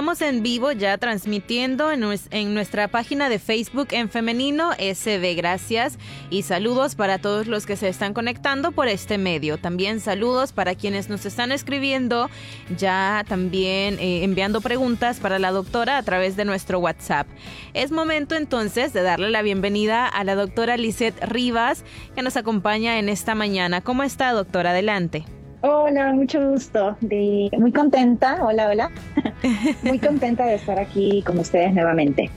Estamos en vivo ya transmitiendo en, nuestra página de Facebook en femenino SB. Gracias y saludos para todos los que se están conectando por este medio. También saludos para quienes nos están escribiendo, ya también eh, enviando preguntas para la doctora a través de nuestro WhatsApp. Es momento entonces de darle la bienvenida a la doctora Lisette Rivas que nos acompaña en esta mañana. ¿Cómo está doctora? Adelante. Hola, mucho gusto. muy contenta, hola, hola. muy contenta de estar aquí con ustedes nuevamente.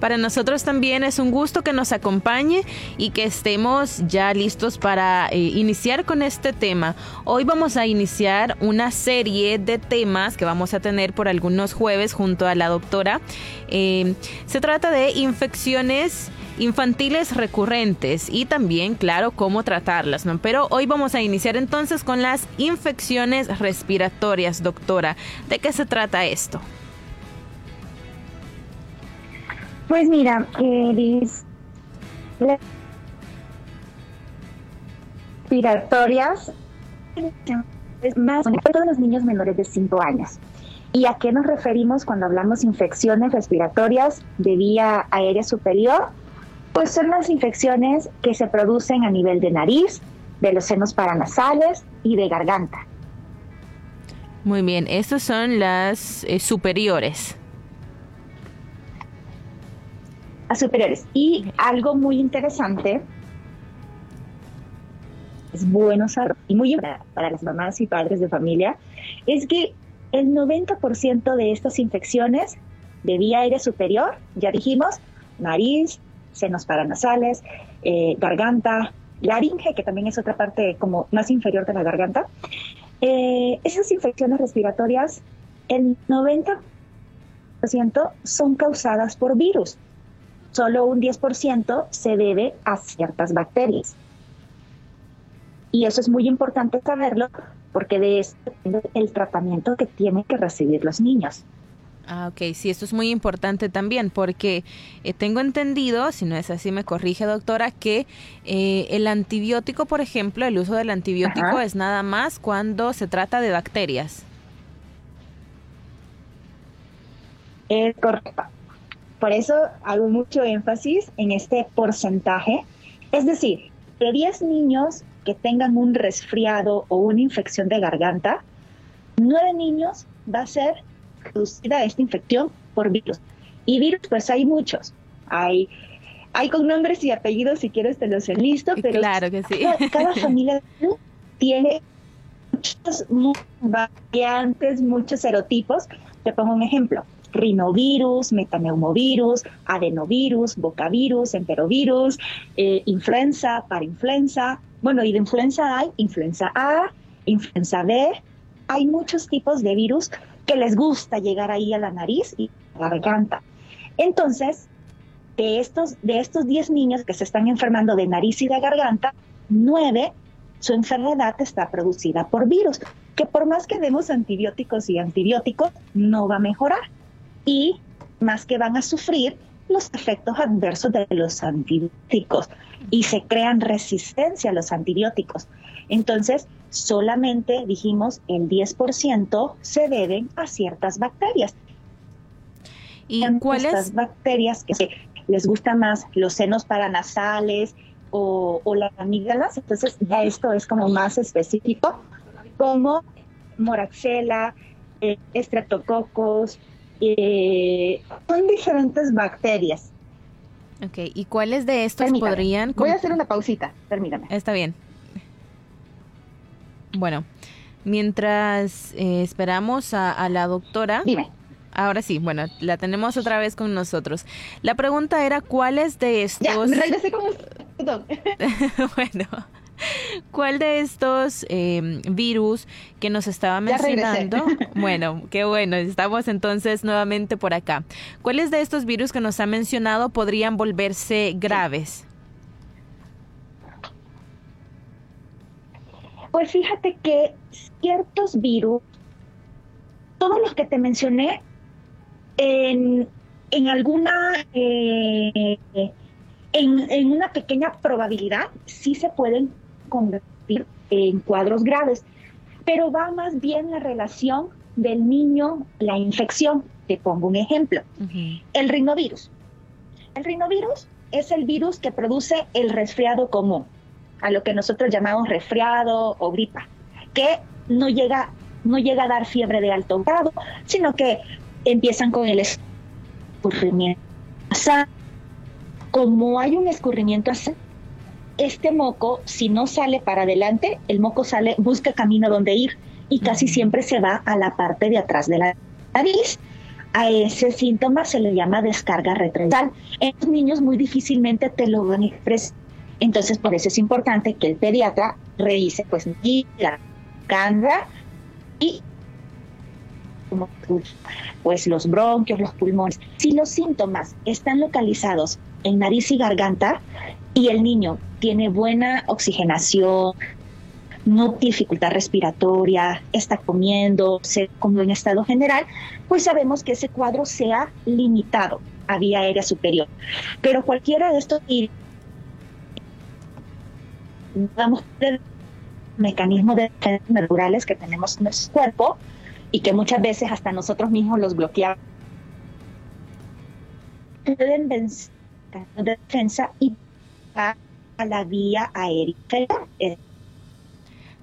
Para nosotros también es un gusto que nos acompañe y que estemos ya listos para eh, iniciar con este tema. Hoy vamos a iniciar una serie de temas que vamos a tener por algunos jueves junto a la doctora. Eh, se trata de infecciones infantiles recurrentes y también, claro, cómo tratarlas, ¿no? Pero hoy vamos a iniciar entonces con las infecciones respiratorias, doctora. ¿De qué se trata esto? Pues mira, respiratorias más todos los niños menores de 5 años. ¿Y a qué nos referimos cuando hablamos infecciones respiratorias de vía aérea superior? Pues son las infecciones que se producen a nivel de nariz, de los senos paranasales y de garganta. Muy bien, estas son las eh, superiores. Las superiores. Y algo muy interesante, es bueno saber, y muy importante para las mamás y padres de familia, es que el 90% de estas infecciones de vía aérea superior, ya dijimos, nariz, senos paranasales, eh, garganta, laringe, que también es otra parte como más inferior de la garganta. Eh, esas infecciones respiratorias, el 90% son causadas por virus. Solo un 10% se debe a ciertas bacterias. Y eso es muy importante saberlo porque de esto depende el tratamiento que tienen que recibir los niños. Ah, ok, sí, esto es muy importante también porque eh, tengo entendido, si no es así me corrige doctora, que eh, el antibiótico, por ejemplo, el uso del antibiótico es nada más cuando se trata de bacterias. Es correcto. Por eso hago mucho énfasis en este porcentaje. Es decir, de 10 niños que tengan un resfriado o una infección de garganta, 9 niños va a ser producida esta infección por virus. Y virus, pues hay muchos. Hay, hay con nombres y apellidos, si quieres te los enlisto, pero claro que sí. cada, familia tiene muchas variantes, muchos serotipos. Te pongo un ejemplo rinovirus, metaneumovirus, adenovirus, bocavirus, enterovirus, eh, influenza, parainfluenza. Bueno, y de influenza hay influenza A, influenza B. Hay muchos tipos de virus que les gusta llegar ahí a la nariz y a la garganta. Entonces, de estos, de estos 10 niños que se están enfermando de nariz y de garganta, 9 su enfermedad está producida por virus, que por más que demos antibióticos y antibióticos, no va a mejorar. Y más que van a sufrir los efectos adversos de los antibióticos y se crean resistencia a los antibióticos. Entonces, solamente dijimos el 10% se deben a ciertas bacterias. ¿Y cuáles? Estas bacterias que les gustan más los senos paranasales o, o las amígdalas, entonces ya esto es como más específico, como moraxella, eh, estreptococos, eh, son diferentes bacterias. Ok, ¿y cuáles de estos podrían...? Voy a hacer una pausita, permítame. Está bien. Bueno, mientras eh, esperamos a, la doctora. Dime. Ahora sí, bueno, la tenemos otra vez con nosotros. La pregunta era, ¿cuáles de estos... Ya, regresé como... bueno, ¿cuál de estos eh, virus que nos estaba mencionando? bueno, qué bueno, estamos entonces nuevamente por acá. ¿Cuáles de estos virus que nos ha mencionado podrían volverse graves? Pues fíjate que ciertos virus, todos los que te mencioné, en, alguna, eh, en, en una pequeña probabilidad, sí se pueden convertir en cuadros graves, pero va más bien la relación del niño, la infección. Te pongo un ejemplo. El rinovirus. El rinovirus es el virus que produce el resfriado común, a lo que nosotros llamamos resfriado o gripa, que no llega, no llega a dar fiebre de alto grado, sino que empiezan con el escurrimiento. Como hay un escurrimiento así, este moco, si no sale para adelante, el moco sale, busca camino donde ir y casi siempre se va a la parte de atrás de la nariz. A ese síntoma se le llama descarga retroviral. En los niños muy difícilmente te lo van a expresar. Entonces, por eso es importante que el pediatra revise pues la canga y pues los bronquios, los pulmones. Si los síntomas están localizados en nariz y garganta y el niño tiene buena oxigenación, no dificultad respiratoria, está comiendo, se como en estado general, pues sabemos que ese cuadro sea limitado a vía aérea superior. Pero cualquiera de estos vamos del mecanismo de defensa naturales que tenemos en nuestro cuerpo y que muchas veces hasta nosotros mismos los bloqueamos pueden vencer de defensa y a la vía aérea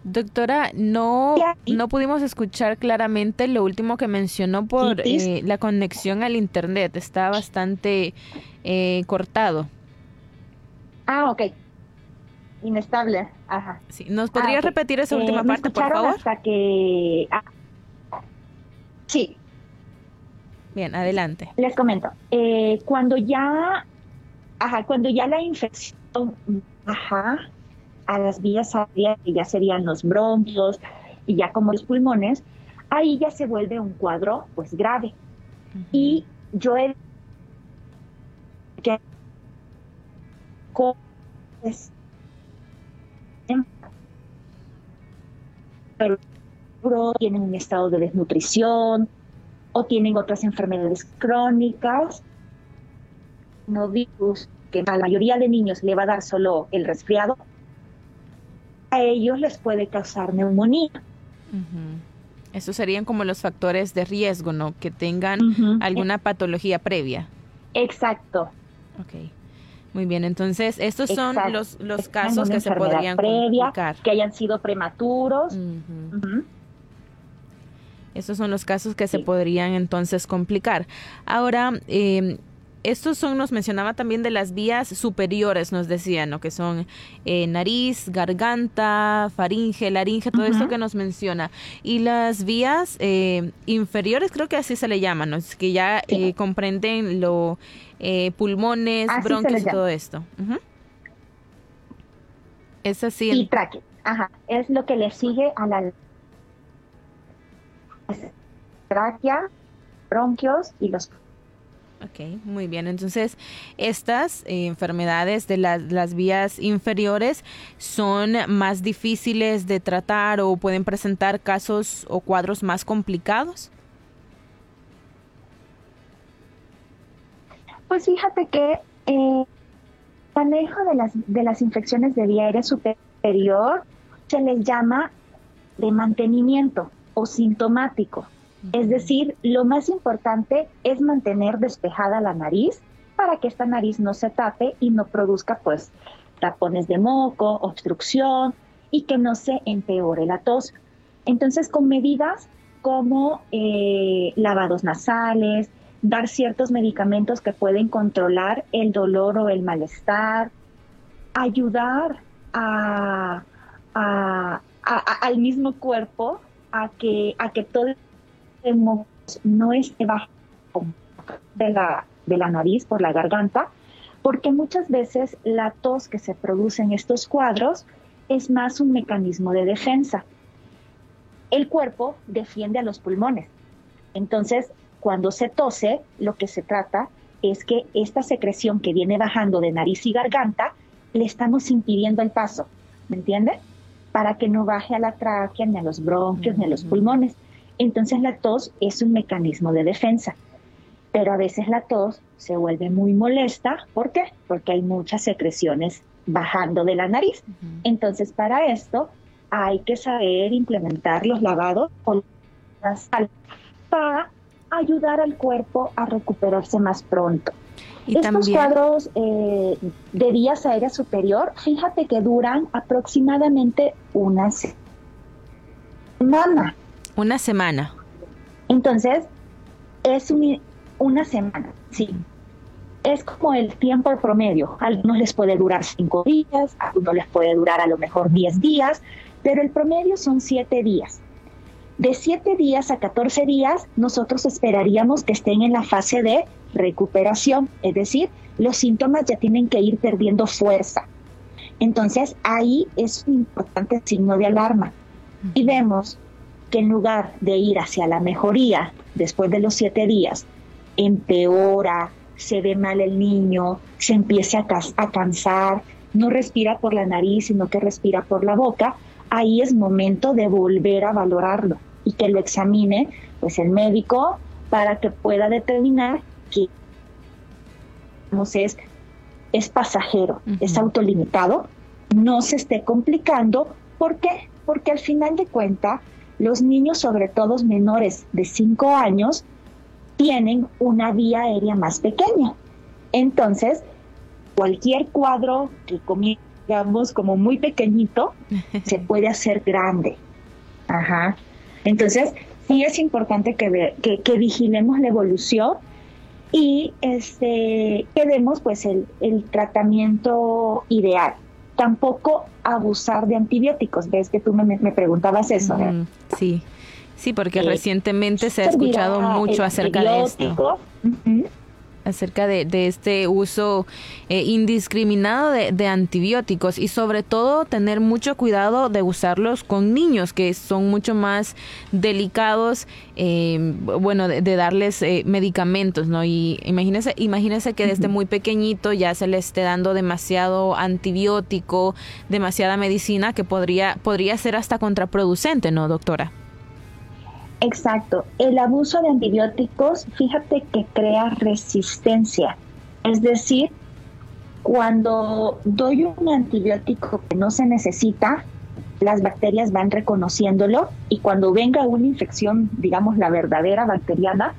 Doctora, no, no pudimos escuchar claramente lo último que mencionó por eh, la conexión al Internet. Está bastante eh, cortado. Ah, ok. Inestable. Ajá. Sí. ¿Nos podría ah, repetir esa última eh, parte, por favor? Hasta que... Ah, sí. Bien, adelante. Les comento. cuando ya... Ajá, cuando ya la infección... Ajá a las vías aéreas, que ya serían los bronquios y ya como los pulmones, ahí ya se vuelve un cuadro pues grave. Y yo he que pero tienen un estado de desnutrición o tienen otras enfermedades crónicas, no virus, que a la mayoría de niños le va a dar solo el resfriado, a ellos les puede causar neumonía. Esos serían como los factores de riesgo, ¿no? Que tengan alguna patología previa. Exacto. Ok. Muy bien, entonces estos son los, los casos que se podrían previa, Que hayan sido prematuros. Estos son los casos que se podrían entonces complicar. Ahora, eh, estos son, nos mencionaba también de las vías superiores, nos decían, ¿no? Que son eh, nariz, garganta, faringe, laringe, todo esto que nos menciona. Y las vías eh, inferiores, creo que así se le llaman, ¿no? Es que ya eh, comprenden lo pulmones, bronquios y todo esto. Es así. Y tráquea, ajá, es lo que le sigue a la tráquea, bronquios y los Ok, muy bien. Entonces, estas eh, enfermedades de las vías inferiores son más difíciles de tratar o pueden presentar casos o cuadros más complicados. Pues fíjate que el eh, manejo de las, de las infecciones de vía aérea superior se les llama de mantenimiento o sintomático. Es decir, lo más importante es mantener despejada la nariz para que esta nariz no se tape y no produzca pues tapones de moco, obstrucción y que no se empeore la tos. Entonces, con medidas como eh, lavados nasales, dar ciertos medicamentos que pueden controlar el dolor o el malestar, ayudar a, al mismo cuerpo a que, a que todo no esté bajo de la, de la nariz por la garganta, porque muchas veces la tos que se produce en estos cuadros es más un mecanismo de defensa. El cuerpo defiende a los pulmones. Entonces, cuando se tose, lo que se trata es que esta secreción que viene bajando de nariz y garganta, le estamos impidiendo el paso. ¿Me entiende? para que no baje a la tráquea, ni a los bronquios, ni a los pulmones. Entonces la tos es un mecanismo de defensa. Pero a veces la tos se vuelve muy molesta. ¿Por qué? Porque hay muchas secreciones bajando de la nariz. Entonces para esto hay que saber implementar los lavados con la sal para ayudar al cuerpo a recuperarse más pronto. Estos cuadros eh, de vías aéreas superior, fíjate que duran aproximadamente una semana. Una semana. Entonces, es una semana, sí. Es como el tiempo promedio. A algunos les puede durar cinco días, a algunos les puede durar a lo mejor diez días, pero el promedio son siete días. De 7 días a 14 días, nosotros esperaríamos que estén en la fase de recuperación, es decir, los síntomas ya tienen que ir perdiendo fuerza. Entonces, ahí es un importante signo de alarma. Y vemos que en lugar de ir hacia la mejoría después de los 7 días, empeora, se ve mal el niño, se empieza a, a cansar, no respira por la nariz, sino que respira por la boca, ahí es momento de volver a valorarlo y que lo examine pues el médico para que pueda determinar que es, es pasajero, es autolimitado, no se esté complicando. ¿Por qué? Porque al final de cuentas, los niños, sobre todo menores de 5 años, tienen una vía aérea más pequeña. Entonces, cualquier cuadro que digamos, como muy pequeñito, se puede hacer grande. Ajá. Entonces, sí es importante que, que, vigilemos la evolución y este, que demos pues el, tratamiento ideal. Tampoco abusar de antibióticos. Ves que tú me, preguntabas eso. sí, sí, porque eh, recientemente se ha escuchado mucho acerca de esto acerca de, este uso eh, indiscriminado de, antibióticos y sobre todo tener mucho cuidado de usarlos con niños que son mucho más delicados, eh, bueno, de, darles eh, medicamentos, ¿no? Y imagínese, imagínese que desde muy pequeñito ya se le esté dando demasiado antibiótico, demasiada medicina que podría, podría ser hasta contraproducente, ¿no, doctora? Exacto. El abuso de antibióticos, fíjate que crea resistencia. Es decir, cuando doy un antibiótico que no se necesita, las bacterias van reconociéndolo y cuando venga una infección, digamos la verdadera bacteriana,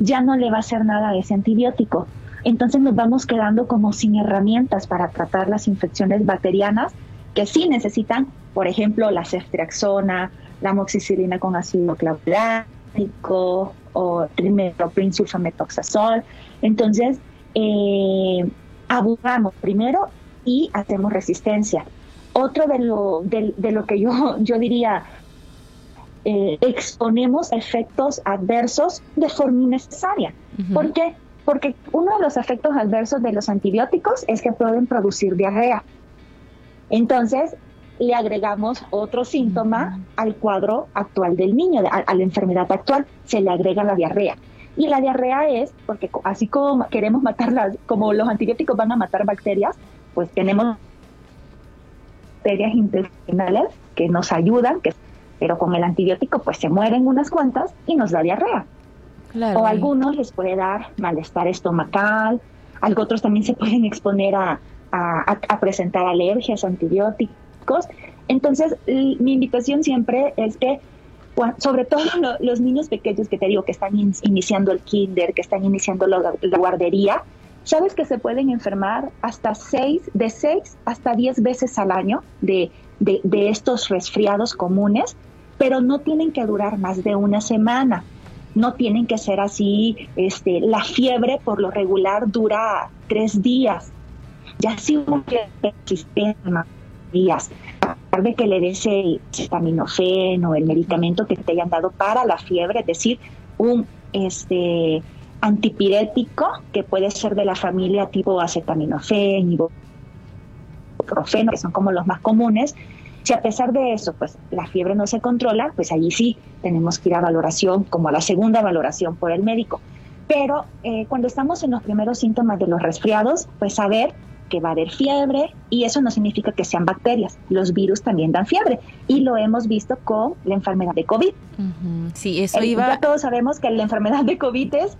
ya no le va a hacer nada a ese antibiótico. Entonces nos vamos quedando como sin herramientas para tratar las infecciones bacterianas que sí necesitan, por ejemplo, la ceftriaxona, la amoxicilina con ácido clavulánico o trimethoprim sulfametoxazol. Entonces, eh, abusamos primero y hacemos resistencia. Otro de lo, de, lo que yo, yo diría, eh, exponemos efectos adversos de forma innecesaria. ¿Por qué? Porque uno de los efectos adversos de los antibióticos es que pueden producir diarrea. Entonces, le agregamos otro síntoma al cuadro actual del niño, a, la enfermedad actual, se le agrega la diarrea. Y la diarrea es, porque así como queremos matarlas, como los antibióticos van a matar bacterias, pues tenemos bacterias intestinales que nos ayudan, que, pero con el antibiótico pues se mueren unas cuantas y nos da diarrea. O a algunos les puede dar malestar estomacal, algunos otros también se pueden exponer a, a presentar alergias antibióticas entonces, mi invitación siempre es que, sobre todo los niños pequeños que te digo que están iniciando el kinder, que están iniciando la, guardería, sabes que se pueden enfermar hasta seis, de seis hasta diez veces al año de, de, estos resfriados comunes, pero no tienen que durar más de una semana. No tienen que ser así, este, la fiebre por lo regular dura tres días. Ya si uno el sistema días, a de que le des el o el medicamento que te hayan dado para la fiebre, es decir, un este antipirético que puede ser de la familia tipo acetaminofén, ibuprofeno, que son como los más comunes. Si a pesar de eso, pues la fiebre no se controla, pues allí sí tenemos que ir a valoración, como a la segunda valoración por el médico. Pero eh, cuando estamos en los primeros síntomas de los resfriados, pues saber que va a haber fiebre y eso no significa que sean bacterias. Los virus también dan fiebre y lo hemos visto con la enfermedad de COVID. Sí, eso iba. Ya todos sabemos que la enfermedad de COVID es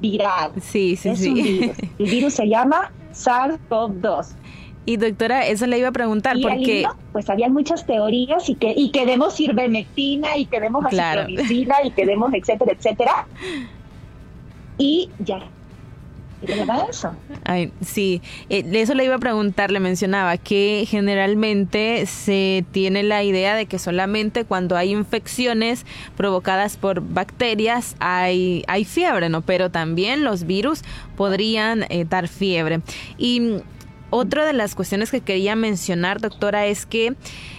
viral. Sí, sí, es sí. Un virus. El virus se llama SARS-CoV-2. Y doctora, eso le iba a preguntar y porque pues había muchas teorías y que y que demos ivermectina y que demos Claro. y que demos etcétera, etcétera. Y ya ¿De eso? Ay, sí, eh, eso le iba a preguntar, le mencionaba que generalmente se tiene la idea de que solamente cuando hay infecciones provocadas por bacterias hay, hay fiebre, ¿no? Pero también los virus podrían eh, dar fiebre. Y otra de las cuestiones que quería mencionar, doctora, es que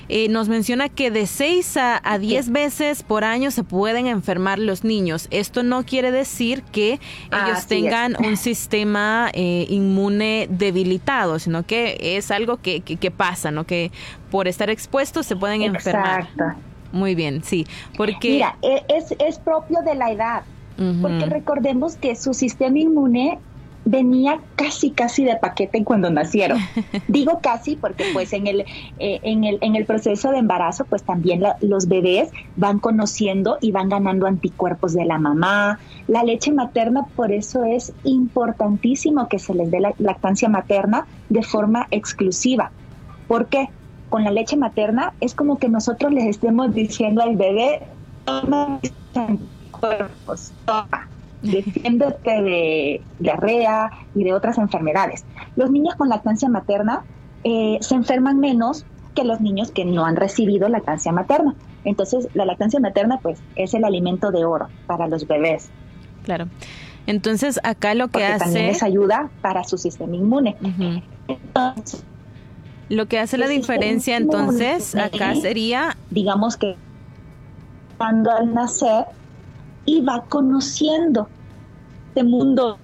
eh, nos menciona que de 6 a, a 10 veces por año se pueden enfermar los niños. Esto no quiere decir que ellos Así tengan es. un sistema eh, inmune debilitado, sino que es algo que, que, que pasa, ¿no? Que por estar expuestos se pueden enfermar. Exacto. Muy bien, sí. Porque. Mira, e- es, es propio de la edad, porque recordemos que su sistema inmune venía casi casi de paquete cuando nacieron. Digo casi porque pues en el, eh, en el, en el proceso de embarazo pues también la- los bebés van conociendo y van ganando anticuerpos de la mamá. La leche materna por eso es importantísimo que se les dé la lactancia materna de forma exclusiva. ¿Por qué? Con la leche materna es como que nosotros les estemos diciendo al bebé, toma mis anticuerpos, toma, defiéndete de diarrea y de otras enfermedades. Los niños con lactancia materna eh, se enferman menos que los niños que no han recibido lactancia materna. Entonces, la lactancia materna, pues, es el alimento de oro para los bebés, Claro. Entonces, acá lo que porque también hace. les ayuda para su sistema inmune. Entonces, Lo que hace la diferencia entonces acá sería digamos que cuando al nacer y va conociendo este mundo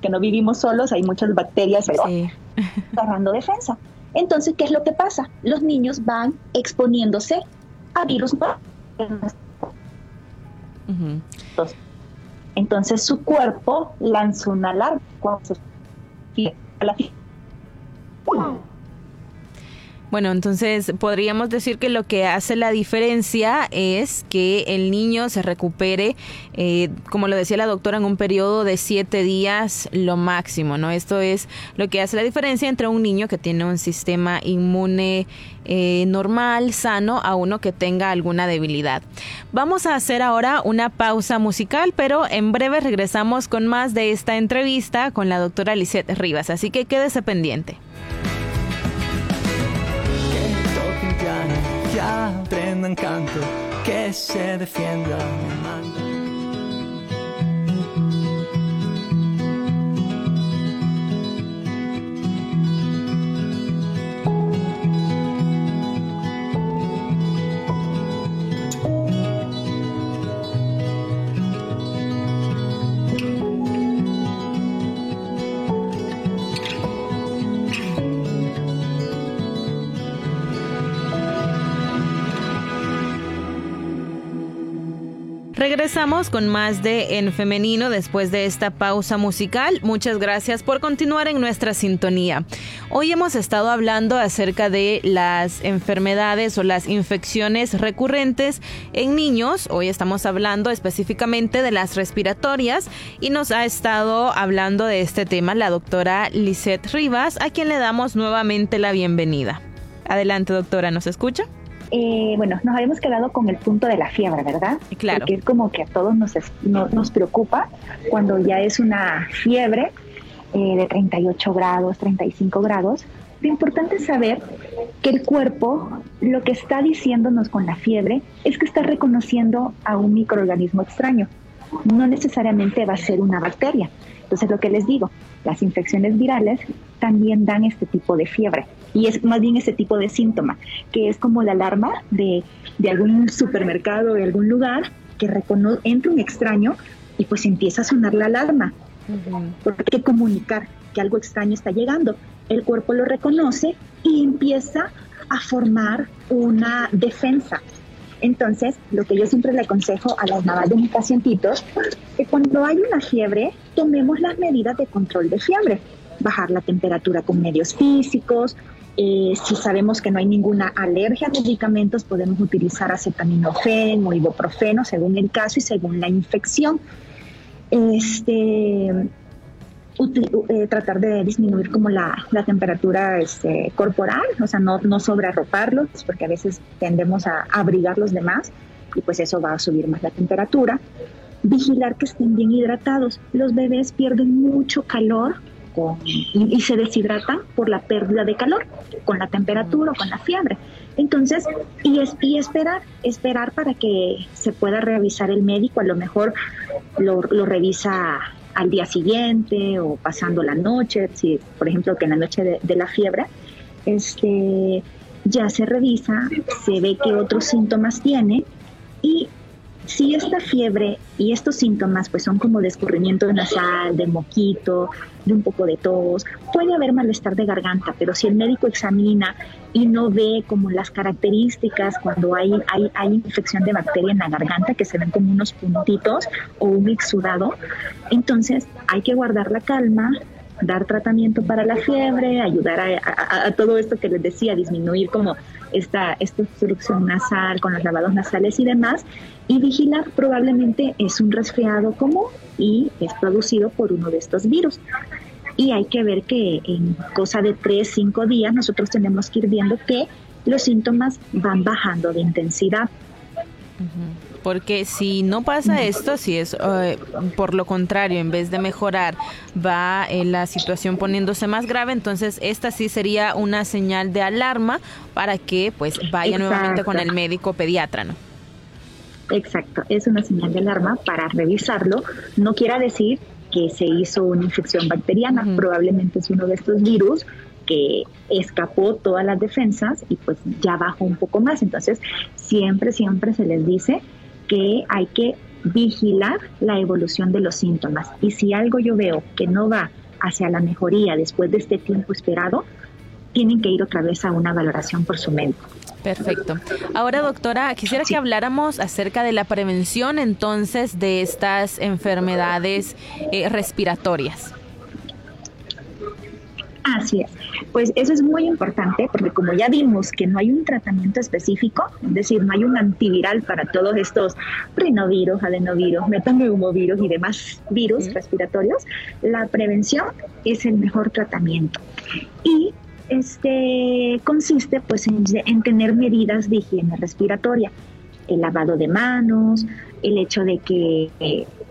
que no vivimos solos, hay muchas bacterias, pero sí, agarrando defensa. Entonces, ¿qué es lo que pasa? Los niños van exponiéndose a virus. Entonces su cuerpo lanza una alarma cuando se la Bueno, entonces podríamos decir que lo que hace la diferencia es que el niño se recupere, eh, como lo decía la doctora, en un periodo de siete días lo máximo, ¿no? Esto es lo que hace la diferencia entre un niño que tiene un sistema inmune eh, normal, sano, a uno que tenga alguna debilidad. Vamos a hacer ahora una pausa musical, pero en breve regresamos con más de esta entrevista con la doctora Lisette Rivas, así que quédese pendiente. Que aprendan canto, que se defienda. Regresamos con más de En Femenino después de esta pausa musical. Muchas gracias por continuar en nuestra sintonía. Hoy hemos estado hablando acerca de las enfermedades o las infecciones recurrentes en niños. Hoy estamos hablando específicamente de las respiratorias y nos ha estado hablando de este tema la doctora Lisette Rivas, a quien le damos nuevamente la bienvenida. Adelante, doctora, ¿nos escucha? Eh, bueno, nos habíamos quedado con el punto de la fiebre, ¿verdad? Claro. Porque es como que a todos nos, nos preocupa cuando ya es una fiebre eh, de 38 grados, 35 grados. Lo importante es saber que el cuerpo lo que está diciéndonos con la fiebre es que está reconociendo a un microorganismo extraño. No necesariamente va a ser una bacteria. Entonces, lo que les digo, las infecciones virales también dan este tipo de fiebre. Y es más bien este tipo de síntoma, que es como la alarma de, de algún supermercado, de algún lugar, que recono- entra un extraño y pues empieza a sonar la alarma. Porque hay que comunicar que algo extraño está llegando. El cuerpo lo reconoce y empieza a formar una defensa. Entonces, lo que yo siempre le aconsejo a las mamás de mis pacientitos, que cuando hay una fiebre, tomemos las medidas de control de fiebre. Bajar la temperatura con medios físicos. Eh, si sabemos que no hay ninguna alergia a medicamentos, podemos utilizar acetaminofén o ibuprofeno según el caso y según la infección. Este, eh, tratar de disminuir como la, temperatura este, corporal, o sea, no, no sobrearroparlos, porque a veces tendemos a abrigar los demás y pues eso va a subir más la temperatura. Vigilar que estén bien hidratados. Los bebés pierden mucho calor y, se deshidratan por la pérdida de calor, con la temperatura o con la fiebre. Entonces, y, es, y esperar, esperar para que se pueda revisar el médico, a lo mejor lo, revisa al día siguiente o pasando la noche, si por ejemplo que en la noche de, la fiebre, este, ya se revisa, se ve qué otros síntomas tiene y si esta fiebre y estos síntomas pues son como de nasal, de moquito, de un poco de tos, puede haber malestar de garganta, pero si el médico examina y no ve como las características cuando hay, hay, hay infección de bacteria en la garganta, que se ven como unos puntitos o un exudado, entonces hay que guardar la calma, dar tratamiento para la fiebre, ayudar a, todo esto que les decía, disminuir como esta, esta obstrucción nasal con los lavados nasales y demás, y vigilar probablemente es un resfriado común y es producido por uno de estos virus. Y hay que ver que en cosa de 3, 5 días nosotros tenemos que ir viendo que los síntomas van bajando de intensidad. Porque si no pasa esto, si es eh, por lo contrario, en vez de mejorar, va eh, la situación poniéndose más grave, entonces esta sí sería una señal de alarma para que pues vaya nuevamente con el médico pediatra, ¿no? Exacto, es una señal de alarma para revisarlo. No quiera decir que se hizo una infección bacteriana, probablemente es uno de estos virus que escapó todas las defensas y pues ya bajó un poco más. Entonces, siempre, siempre se les dice que hay que vigilar la evolución de los síntomas. Y si algo yo veo que no va hacia la mejoría después de este tiempo esperado, tienen que ir otra vez a una valoración por su médico. Perfecto. Ahora, doctora, quisiera que habláramos acerca de la prevención entonces de estas enfermedades eh, respiratorias. Así es. Pues eso es muy importante porque como ya vimos que no hay un tratamiento específico, es decir, no hay un antiviral para todos estos rinovirus, adenovirus, metaneumovirus y demás virus respiratorios, la prevención es el mejor tratamiento. Y este consiste pues en, en tener medidas de higiene respiratoria, el lavado de manos, el hecho de que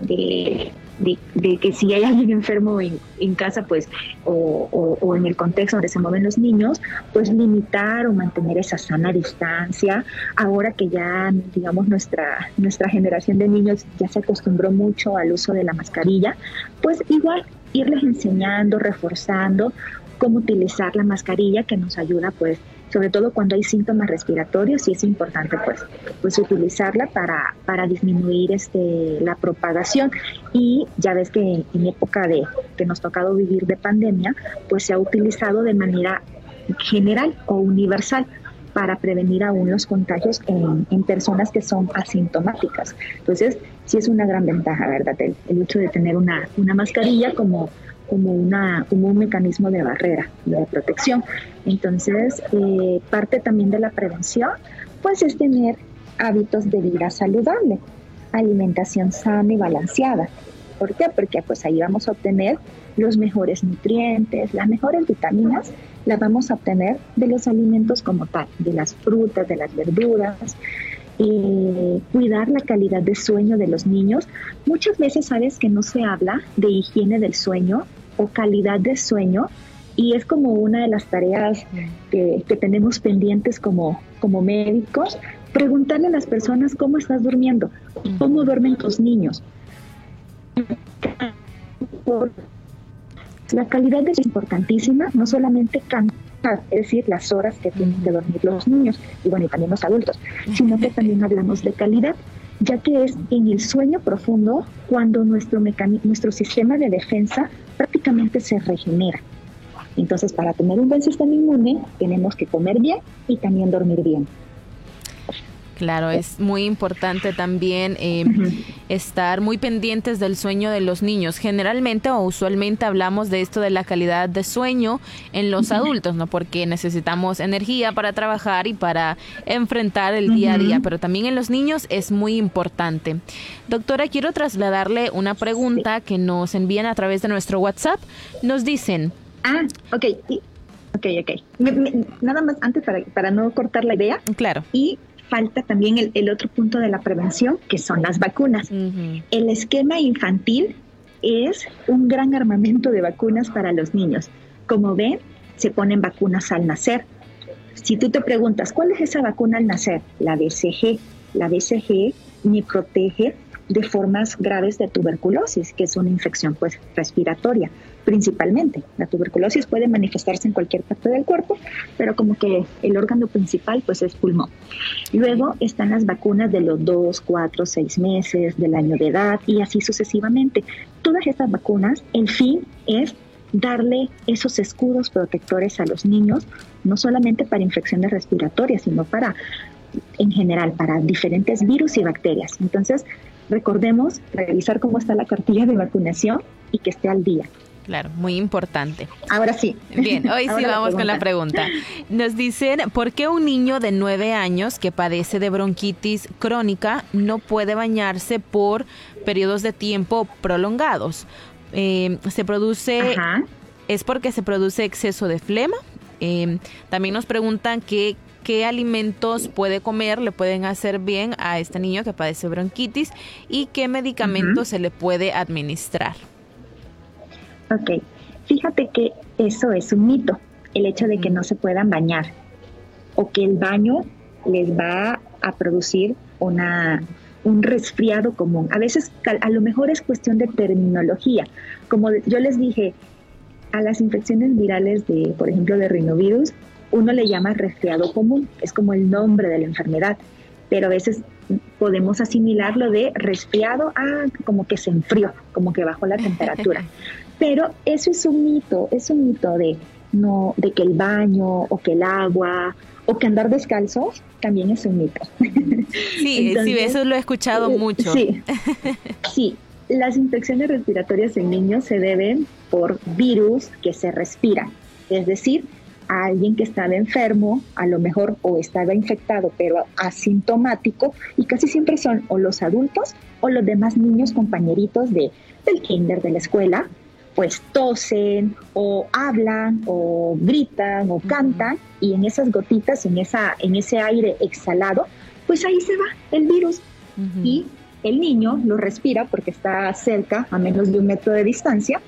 de, de, que si hay alguien enfermo en, casa, pues, o, o, en el contexto donde se mueven los niños, pues limitar o mantener esa sana distancia. Ahora que ya, digamos, nuestra, nuestra generación de niños ya se acostumbró mucho al uso de la mascarilla, pues igual irles enseñando, reforzando cómo utilizar la mascarilla que nos ayuda, pues, sobre todo cuando hay síntomas respiratorios y es importante pues, pues utilizarla para, para disminuir este, la propagación y ya ves que en época de que nos ha tocado vivir de pandemia pues se ha utilizado de manera general o universal para prevenir aún los contagios en, en, personas que son asintomáticas. Entonces, sí es una gran ventaja, ¿verdad? El, el hecho de tener una, una mascarilla como como, una, como un mecanismo de barrera, de protección. Entonces, eh, parte también de la prevención, pues es tener hábitos de vida saludable, alimentación sana y balanceada. ¿Por qué? Porque pues ahí vamos a obtener los mejores nutrientes, las mejores vitaminas, las vamos a obtener de los alimentos como tal, de las frutas, de las verduras, eh, cuidar la calidad de sueño de los niños. Muchas veces sabes que no se habla de higiene del sueño o calidad de sueño y es como una de las tareas que, tenemos pendientes como, como médicos, preguntarle a las personas cómo estás durmiendo, cómo duermen tus niños. La calidad es importantísima, no solamente es decir, las horas que tienen que dormir los niños y bueno, y también los adultos, sino que también hablamos de calidad, ya que es en el sueño profundo cuando nuestro, nuestro sistema de defensa prácticamente se regenera. Entonces, para tener un buen sistema inmune, tenemos que comer bien y también dormir bien. Claro, es muy importante también eh, estar muy pendientes del sueño de los niños. Generalmente o usualmente hablamos de esto de la calidad de sueño en los adultos, ¿no? Porque necesitamos energía para trabajar y para enfrentar el día a día, pero también en los niños es muy importante. Doctora, quiero trasladarle una pregunta que nos envían a través de nuestro WhatsApp. Nos dicen... Ah, ok. Ok, ok. nada más antes para, para no cortar la idea. Claro. Y falta también el, otro punto de la prevención, que son las vacunas. El esquema infantil es un gran armamento de vacunas para los niños. Como ven, se ponen vacunas al nacer. Si tú te preguntas, ¿cuál es esa vacuna al nacer? La BCG. La BCG ni protege de formas graves de tuberculosis, que es una infección pues respiratoria principalmente. La tuberculosis puede manifestarse en cualquier parte del cuerpo, pero como que el órgano principal pues es pulmón. Luego están las vacunas de los 2, 4, 6 meses, del año de edad y así sucesivamente. Todas estas vacunas, el fin es darle esos escudos protectores a los niños, no solamente para infecciones respiratorias, sino para, en general, para diferentes virus y bacterias. Entonces, recordemos revisar cómo está la cartilla de vacunación y que esté al día. Claro, muy importante. Ahora sí. Bien, hoy sí vamos con la pregunta. Nos dicen, ¿por qué un niño de nueve años que padece de bronquitis crónica no puede bañarse por periodos de tiempo prolongados? Eh, se produce, es porque se produce exceso de flema. Eh, también nos preguntan qué, qué alimentos puede comer, le pueden hacer bien a este niño que padece bronquitis y qué medicamentos se le puede administrar. Ok, fíjate que eso es un mito, el hecho de que no se puedan bañar o que el baño les va a producir una, un resfriado común. A veces a, lo mejor es cuestión de terminología. Como yo les dije, a las infecciones virales de, por ejemplo, de rinovirus, uno le llama resfriado común, es como el nombre de la enfermedad, pero a veces podemos asimilarlo de resfriado a como que se enfrió, como que bajó la temperatura. Pero eso es un mito, es un mito de no, de que el baño o que el agua o que andar descalzo también es un mito. Sí, sí, eso lo he escuchado eh, mucho. Sí, sí, las infecciones respiratorias en niños se deben por virus que se respiran, es decir, a alguien que estaba enfermo, a lo mejor o estaba infectado, pero asintomático, y casi siempre son o los adultos o los demás niños compañeritos de, del kinder, de la escuela, pues tosen o hablan o gritan o cantan y en esas gotitas, en, esa, en ese aire exhalado, pues ahí se va el virus y el niño lo respira porque está cerca, a menos de un metro de distancia,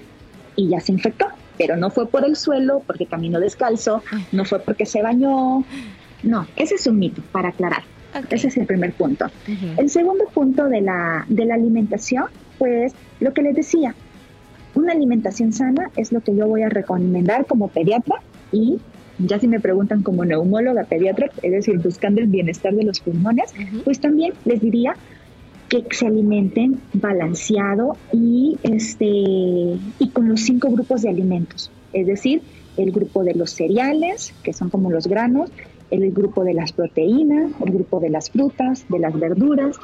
y ya se infectó. Pero no fue por el suelo, porque caminó descalzo, no fue porque se bañó. No, ese es un mito, para aclarar. Ese es el primer punto. El segundo punto de la, de la alimentación, pues lo que les decía, una alimentación sana es lo que yo voy a recomendar como pediatra. Y ya si me preguntan como neumóloga pediatra, es decir, buscando el bienestar de los pulmones, pues también les diría que se alimenten balanceado y este y con los cinco grupos de alimentos, es decir, el grupo de los cereales, que son como los granos, el grupo de las proteínas, el grupo de las frutas, de las verduras,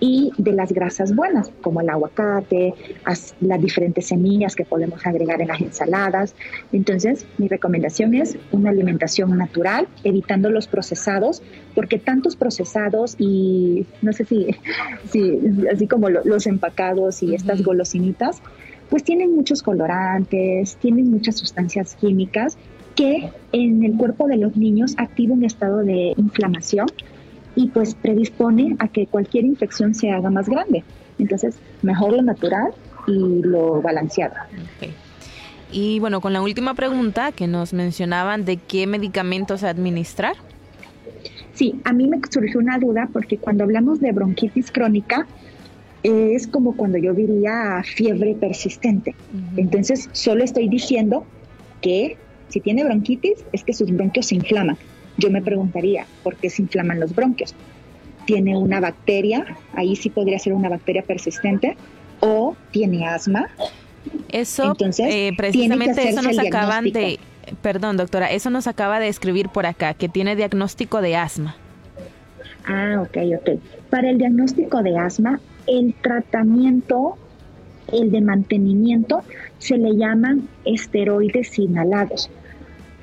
y de las grasas buenas, como el aguacate, las diferentes semillas que podemos agregar en las ensaladas. Entonces, mi recomendación es una alimentación natural, evitando los procesados, porque tantos procesados y no sé si, si así como los empacados y estas golosinitas, pues tienen muchos colorantes, tienen muchas sustancias químicas que en el cuerpo de los niños activa un estado de inflamación y pues predispone a que cualquier infección se haga más grande. Entonces, mejor lo natural y lo balanceado. Y bueno, con la última pregunta que nos mencionaban de qué medicamentos administrar. Sí, a mí me surgió una duda porque cuando hablamos de bronquitis crónica es como cuando yo diría fiebre persistente. Entonces, solo estoy diciendo que si tiene bronquitis es que sus bronquios se inflaman. Yo me preguntaría, ¿por qué se inflaman los bronquios? ¿Tiene una bacteria? Ahí sí podría ser una bacteria persistente. ¿O tiene asma? Eso, eh, precisamente eso nos acaban de, perdón doctora, eso nos acaba de escribir por acá, que tiene diagnóstico de asma. Ah, ok, ok. Para el diagnóstico de asma, el tratamiento, el de mantenimiento, se le llaman esteroides inhalados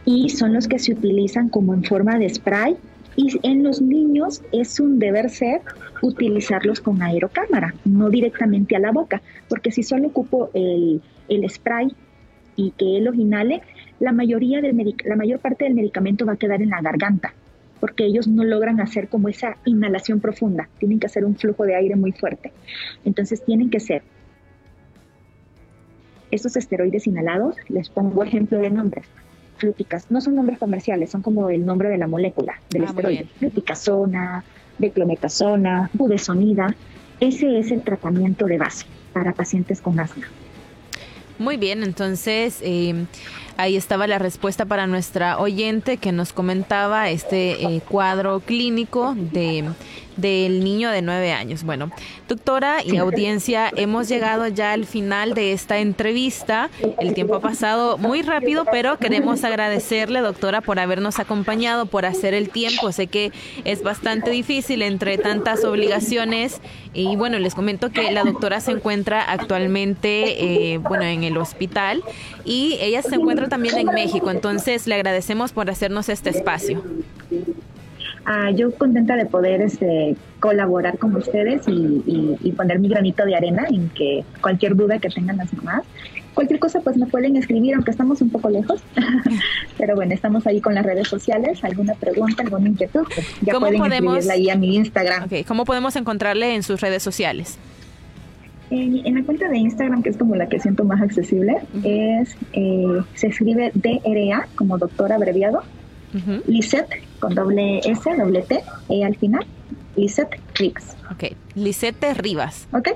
y son los que se utilizan como en forma de spray y en los niños es un deber ser utilizarlos con aerocámara, no directamente a la boca, porque si solo ocupo el, el spray y que él los inhale, la mayoría del la mayor parte del medicamento va a quedar en la garganta, porque ellos no logran hacer como esa inhalación profunda, tienen que hacer un flujo de aire muy fuerte. Entonces tienen que ser estos esteroides inhalados, les pongo ejemplo de nombres. No son nombres comerciales, son como el nombre de la molécula del ah, esteroide. Fluticasona, declometasona, budesonida. Ese es el tratamiento de base para pacientes con asma. Muy bien, entonces eh, ahí estaba la respuesta para nuestra oyente que nos comentaba este eh, cuadro clínico de del niño de nueve años. Bueno, doctora y audiencia, hemos llegado ya al final de esta entrevista. El tiempo ha pasado muy rápido, pero queremos agradecerle, doctora, por habernos acompañado, por hacer el tiempo. Sé que es bastante difícil entre tantas obligaciones y bueno, les comento que la doctora se encuentra actualmente, eh, bueno, en el hospital y ella se encuentra también en México. Entonces, le agradecemos por hacernos este espacio. Ah, yo contenta de poder este, colaborar con ustedes y, poner mi granito de arena en que cualquier duda que tengan las mamás, cualquier cosa pues me pueden escribir, aunque estamos un poco lejos. Pero bueno, estamos ahí con las redes sociales. ¿Alguna pregunta, alguna inquietud? Pues ya ¿Cómo pueden podemos, ahí a mi Instagram. ¿Cómo podemos encontrarle en sus redes sociales? En, la cuenta de Instagram, que es como la que siento más accesible, es eh, se escribe DRA como doctor abreviado, Lisette con doble S, doble T, E al final, Lisette Rivas. Ok, Lisette Rivas. Ok.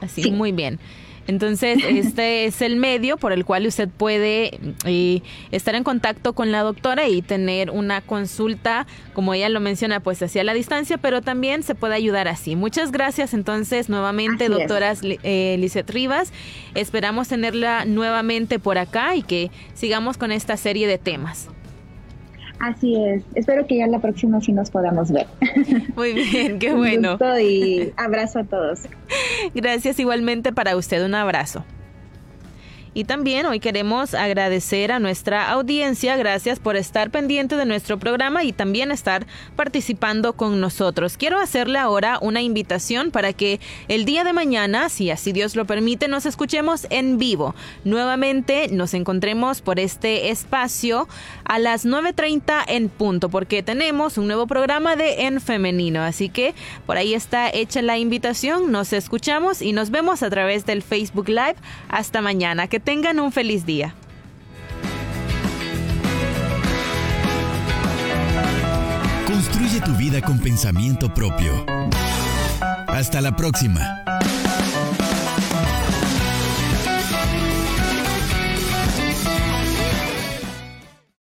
Así, muy bien. Entonces, este es el medio por el cual usted puede eh, estar en contacto con la doctora y tener una consulta, como ella lo menciona, pues hacia la distancia, pero también se puede ayudar así. Muchas gracias entonces nuevamente, doctora eh, Rivas. Esperamos tenerla nuevamente por acá y que sigamos con esta serie de temas. Así es. Espero que ya la próxima sí nos podamos ver. Muy bien, qué bueno. y abrazo a todos. Gracias igualmente para usted. Un abrazo. Y también hoy queremos agradecer a nuestra audiencia, gracias por estar pendiente de nuestro programa y también estar participando con nosotros. Quiero hacerle ahora una invitación para que el día de mañana, si así Dios lo permite, nos escuchemos en vivo. Nuevamente nos encontremos por este espacio a las 9.30 en punto, porque tenemos un nuevo programa de En Femenino. Así que por ahí está hecha la invitación, nos escuchamos y nos vemos a través del Facebook Live. Hasta mañana tengan un feliz día. Construye tu vida con pensamiento propio. Hasta la próxima.